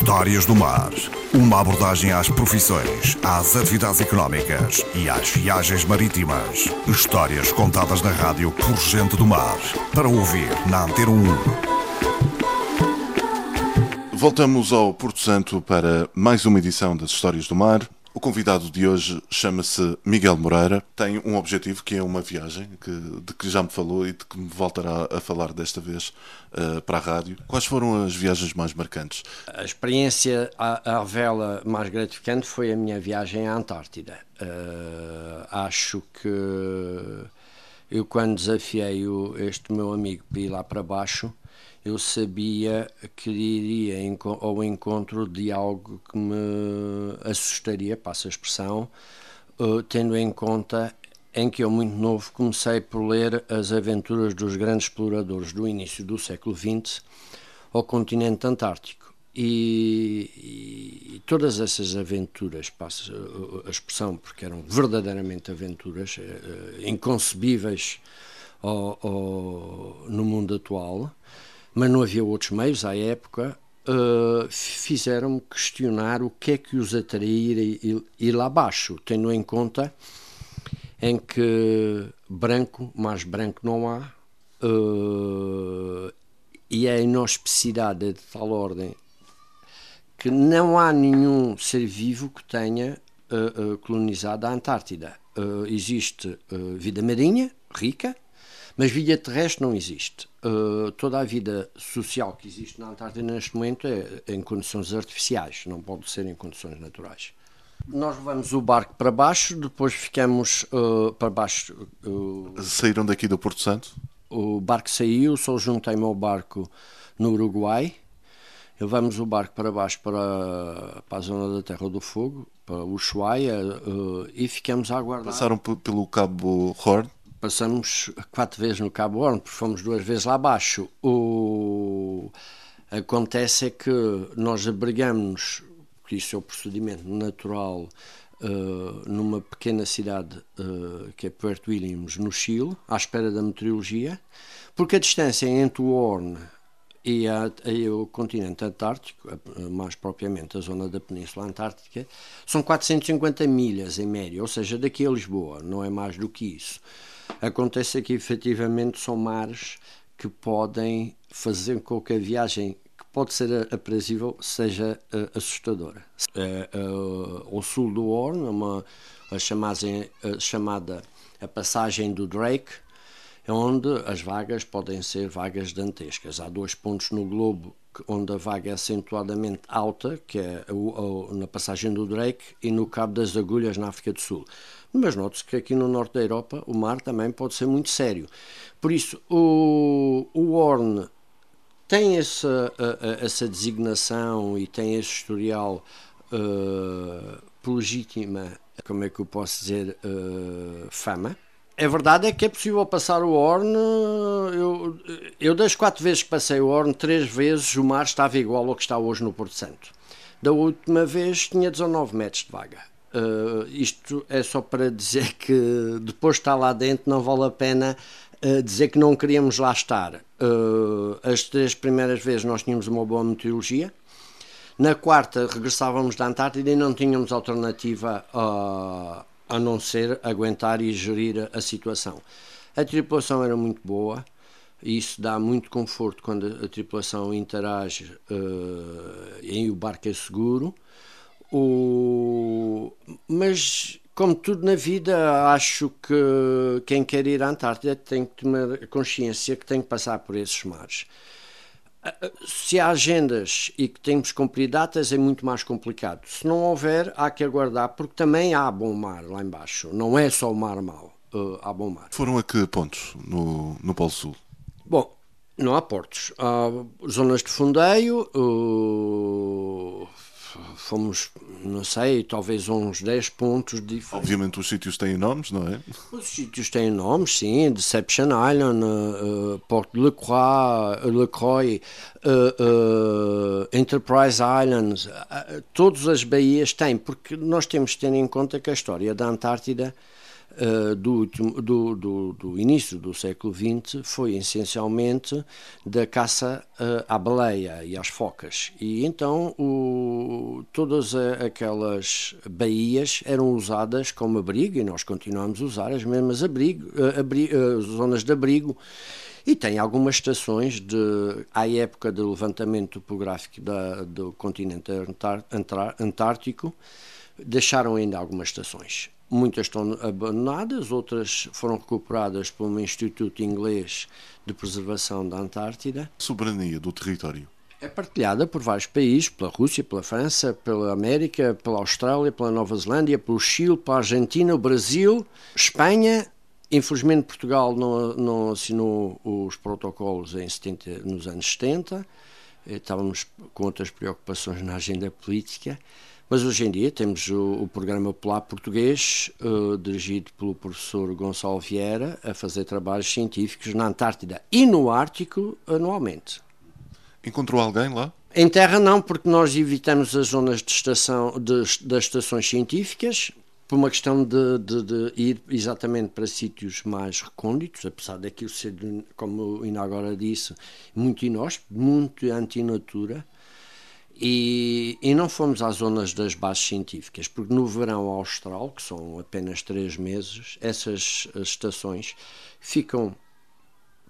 Histórias do Mar. Uma abordagem às profissões, às atividades económicas e às viagens marítimas. Histórias contadas na rádio por gente do mar. Para ouvir na Antena 1. Voltamos ao Porto Santo para mais uma edição das Histórias do Mar. O convidado de hoje chama-se Miguel Moreira. Tem um objetivo que é uma viagem que, de que já me falou e de que me voltará a falar desta vez uh, para a rádio. Quais foram as viagens mais marcantes? A experiência à, à vela mais gratificante foi a minha viagem à Antártida. Uh, acho que eu, quando desafiei o, este meu amigo para ir lá para baixo, eu sabia que iria ao encontro de algo que me assustaria, passa a expressão, uh, tendo em conta em que eu, muito novo, comecei por ler as aventuras dos grandes exploradores do início do século XX ao continente antártico. E, e, e todas essas aventuras, passa a expressão, porque eram verdadeiramente aventuras uh, inconcebíveis ao, ao, no mundo atual, mas não havia outros meios à época, uh, fizeram-me questionar o que é que os atraía ir, ir lá abaixo, tendo em conta em que branco, mais branco não há, uh, e a inauspiciedade é de tal ordem que não há nenhum ser vivo que tenha uh, uh, colonizado a Antártida. existe vida marinha, rica, mas vida terrestre não existe. Uh, toda a vida social que existe na Antártida neste momento é em condições artificiais, não pode ser em condições naturais. Nós levamos o barco para baixo, depois ficamos uh, para baixo. Uh, Saíram daqui do Porto Santo? O barco saiu, só juntei-me ao barco no Uruguai. Levamos o barco para baixo para, para a zona da Terra do Fogo, para o Ushuaia, e ficamos a aguardar. Passaram pelo Cabo Horn? passamos quatro vezes no Cabo Horn, porque fomos duas vezes lá abaixo. O... Acontece é que nós abrigamos, que isso é o procedimento natural, uh, numa pequena cidade uh, que é Puerto Williams, no Chile, à espera da meteorologia, porque a distância entre o Horn e, a, e, o continente antártico, mais propriamente a zona da Península Antártica, são 450 milhas em média, ou seja, daqui a Lisboa, não é mais do que isso. Acontece que efetivamente são mares que podem fazer com que a viagem que pode ser aprazível seja uh, assustadora. Uh, uh, ao sul do Horn, uma, a, chamada, a chamada a passagem do Drake, onde as vagas podem ser vagas dantescas. Há dois pontos no globo onde a vaga é acentuadamente alta, que é na passagem do Drake e no Cabo das Agulhas, na África do Sul. Mas note-se que aqui no norte da Europa o mar também pode ser muito sério. Por isso, o, o tem essa, essa designação e tem esse historial uh, legítima, como é que eu posso dizer, uh, fama. É verdade é que é possível passar o Horn. Eu, eu das quatro vezes que passei o Horn, três vezes o mar estava igual ao que está hoje no Porto Santo. Da última vez tinha 19 metros de vaga. Uh, isto é só para dizer que depois de estar lá dentro não vale a pena uh, dizer que não queríamos lá estar. Uh, as três primeiras vezes nós tínhamos uma boa meteorologia. Na quarta regressávamos da Antártida e não tínhamos alternativa a, não ser aguentar e gerir a situação. A tripulação era muito boa isso dá muito conforto quando a, tripulação interage e o barco é seguro. O... Mas, como tudo na vida, acho que quem quer ir à Antártida tem que ter consciência que tem que passar por esses mares. Se há agendas e que temos que cumprir datas, é muito mais complicado. Se não houver, há que aguardar, porque também há bom mar lá embaixo. Não é só o mar mau, uh, há bom mar. Foram a que pontos no, no Polo Sul? Bom, não há portos. Há zonas de fundeio, uh, fomos, não sei, talvez uns 10 pontos diferentes. Obviamente os sítios têm nomes, não é? Os sítios têm nomes, sim, Deception Island, uh, Porto de Lacroix, Lacroix uh, uh, Enterprise Islands, uh, todas as baías têm, porque nós temos que ter em conta que a história da Antártida uh, do, último, do, do, do, início do século XX foi essencialmente da caça uh, à baleia e às focas. E então o, todas aquelas baías eram usadas como abrigo, e nós continuamos a usar as mesmas abrigo, abri, zonas de abrigo. E tem algumas estações de, à época do levantamento topográfico da, do continente antártico, deixaram ainda algumas estações. Muitas estão abandonadas, outras foram recuperadas por um Instituto Inglês de Preservação da Antártida. A soberania do território é partilhada por vários países, pela Rússia, pela França, pela América, pela Austrália, pela Nova Zelândia, pelo Chile, pela Argentina, o Brasil, Espanha. Infelizmente Portugal não, não assinou os protocolos em 70, nos anos 70. Estávamos com outras preocupações na agenda política. Mas hoje em dia temos o, o programa Polar Português, uh, dirigido pelo professor Gonçalo Vieira, a fazer trabalhos científicos na Antártida e no Ártico anualmente. Encontrou alguém lá? Em terra não, porque nós evitamos as zonas de estação, de, das estações científicas, por uma questão de, de, de, ir exatamente para sítios mais recônditos, apesar daquilo ser, como o Ina agora disse, muito inóspito, muito antinatura. E, e, não fomos às zonas das bases científicas, porque no verão austral, que são apenas três meses, essas estações ficam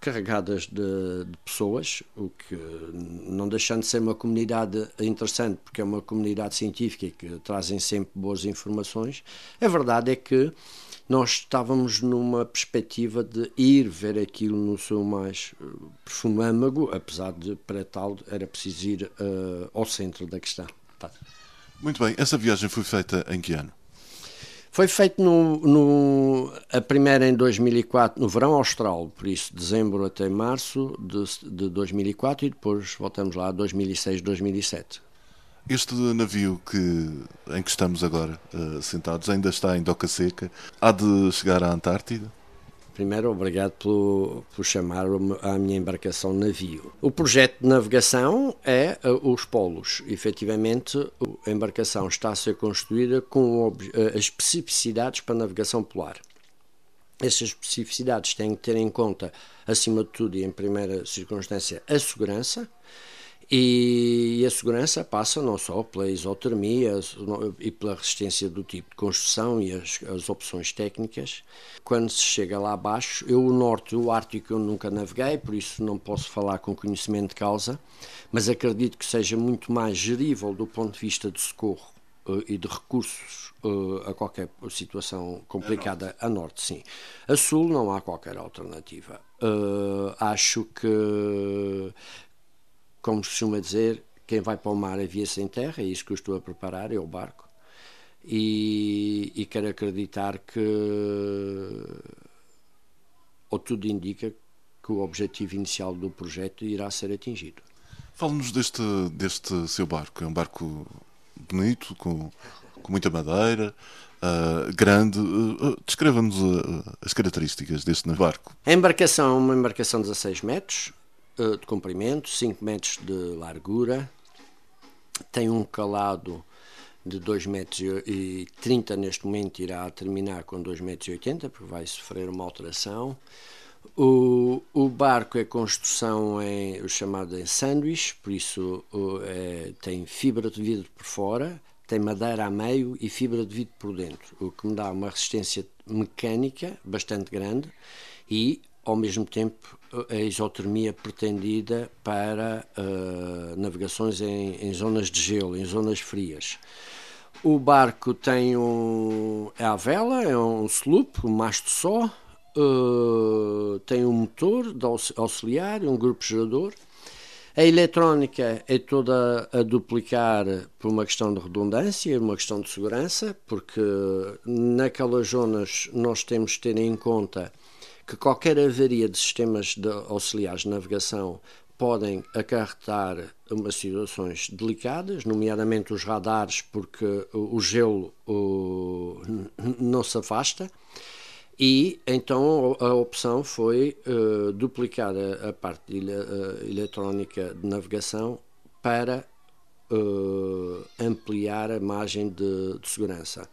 carregadas de, de, pessoas, o que não deixando de ser uma comunidade interessante, porque é uma comunidade científica que trazem sempre boas informações, a verdade é que nós estávamos numa perspectiva de ir ver aquilo no seu mais eh, profundo âmago, apesar de, para tal, era preciso ir uh, ao centro da questão. Tá. Muito bem, essa viagem foi feita em que ano? Foi feito no, no, a primeira em 2004, no verão austral, por isso dezembro até março de, de 2004 e depois voltamos lá a 2006, 2007. Este navio que, em que estamos agora uh, sentados ainda está em doca seca. Há de chegar à Antártida? Primeiro, obrigado por, chamar a minha embarcação navio. O projeto de navegação é uh, os polos. Efetivamente, a embarcação está a ser construída com uh, as especificidades para a navegação polar. Essas especificidades têm que ter em conta, acima de tudo e em primeira circunstância, a segurança e a segurança passa não só pela isotermia e pela resistência do tipo de construção e as, as opções técnicas. Quando se chega lá abaixo, eu o norte, o Ártico, eu nunca naveguei, por isso não posso falar com conhecimento de causa, mas acredito que seja muito mais gerível do ponto de vista de socorro uh, e de recursos uh, a qualquer situação complicada a norte, sim. A sul não há qualquer alternativa. Uh, acho que como se costuma dizer, quem vai para o mar avia-se em terra, é isso que eu estou a preparar, é o barco. E, e quero acreditar que, ou tudo indica, que o objetivo inicial do projeto irá ser atingido. Fale-nos deste, deste seu barco. É um barco bonito, com, com muita madeira, uh, grande. Uh, Descreva-nos uh, as características deste barco. A embarcação é uma embarcação de 16 metros, de comprimento, 5 metros de largura, tem um calado de 2,30 metros e 30 neste momento irá terminar com 2,80 metros, e 80, porque vai sofrer uma alteração. O, o barco é construção em, o chamado em sanduíche, por isso é, tem fibra de vidro por fora, tem madeira a meio e fibra de vidro por dentro, o que me dá uma resistência mecânica bastante grande e ao mesmo tempo a isotermia pretendida para uh, navegações em, em, zonas de gelo, em zonas frias. O barco tem um, é a vela, é um sloop, um masto só, uh, tem um motor auxiliar, um grupo gerador. A eletrónica é toda a duplicar por uma questão de redundância, uma questão de segurança, porque naquelas zonas nós temos de ter em conta que qualquer avaria de sistemas de auxiliares de navegação podem acarretar umas situações delicadas, nomeadamente os radares, porque o gelo o, não se afasta. E então a opção foi uh, duplicar a, a parte uh, eletrónica de navegação para uh, ampliar a margem de, de segurança.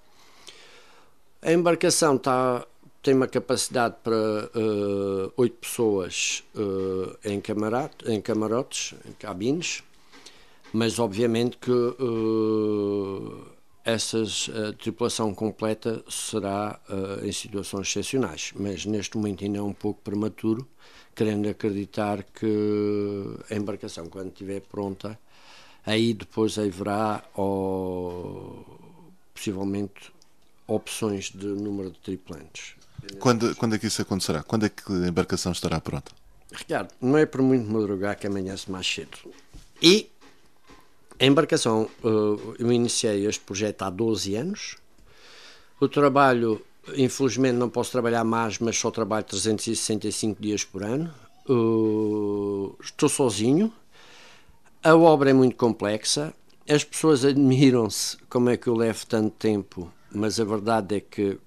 A embarcação está tem uma capacidade para uh, oito pessoas uh, em, camarote, em camarotes, em cabines, mas obviamente que uh, essa tripulação completa será em situações excepcionais. Mas neste momento ainda é um pouco prematuro, querendo acreditar que a embarcação, quando estiver pronta, aí depois haverá possivelmente opções de número de tripulantes. Quando, quando é que isso acontecerá? Quando é que a embarcação estará pronta? Ricardo, não é por muito madrugar que amanhece mais cedo. E a embarcação, eh, eu iniciei este projeto há 12 anos. O trabalho, infelizmente, não posso trabalhar mais, mas só trabalho 365 dias por ano. Eh, estou sozinho. A obra é muito complexa. As pessoas admiram-se como é que eu levo tanto tempo, mas a verdade é que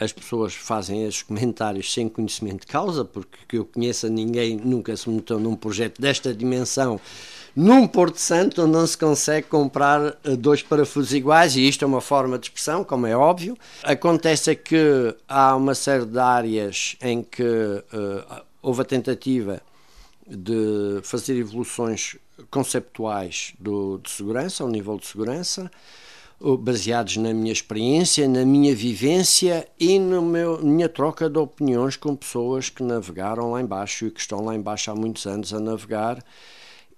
as pessoas fazem esses comentários sem conhecimento de causa, porque que eu conheça ninguém nunca se meteu num projeto desta dimensão num Porto Santo onde não se consegue comprar eh, dois parafusos iguais, e isto é uma forma de expressão, como é óbvio. Acontece que há uma série de áreas em que uh, houve a tentativa de fazer evoluções conceptuais do, de segurança, ao nível de segurança, baseados na minha experiência, na minha vivência e na minha troca de opiniões com pessoas que navegaram lá embaixo e que estão lá embaixo há muitos anos a navegar.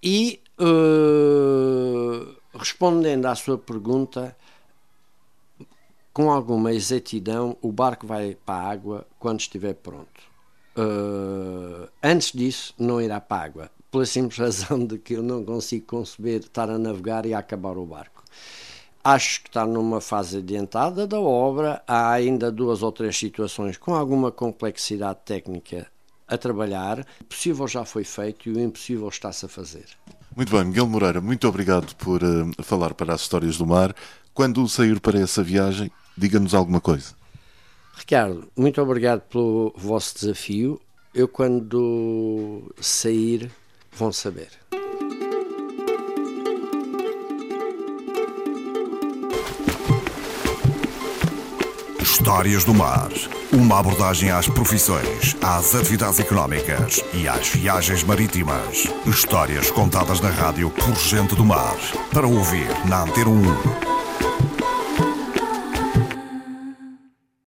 E uh, respondendo à sua pergunta, com alguma exatidão, o barco vai para a água quando estiver pronto. Uh, antes disso, não irá para a água, pela simples razão de que eu não consigo conceber estar a navegar e a acabar o barco. Acho que está numa fase adiantada da obra. Há ainda duas ou três situações com alguma complexidade técnica a trabalhar. O possível já foi feito e o impossível está-se a fazer. Muito bem, Miguel Moreira, muito obrigado por uh, falar para as histórias do mar. Quando sair para essa viagem, diga-nos alguma coisa. Ricardo, muito obrigado pelo vosso desafio. Eu, quando sair, vão saber. Histórias do Mar. Uma abordagem às profissões, às atividades económicas e às viagens marítimas. Histórias contadas na rádio por gente do mar. Para ouvir na Antena 1.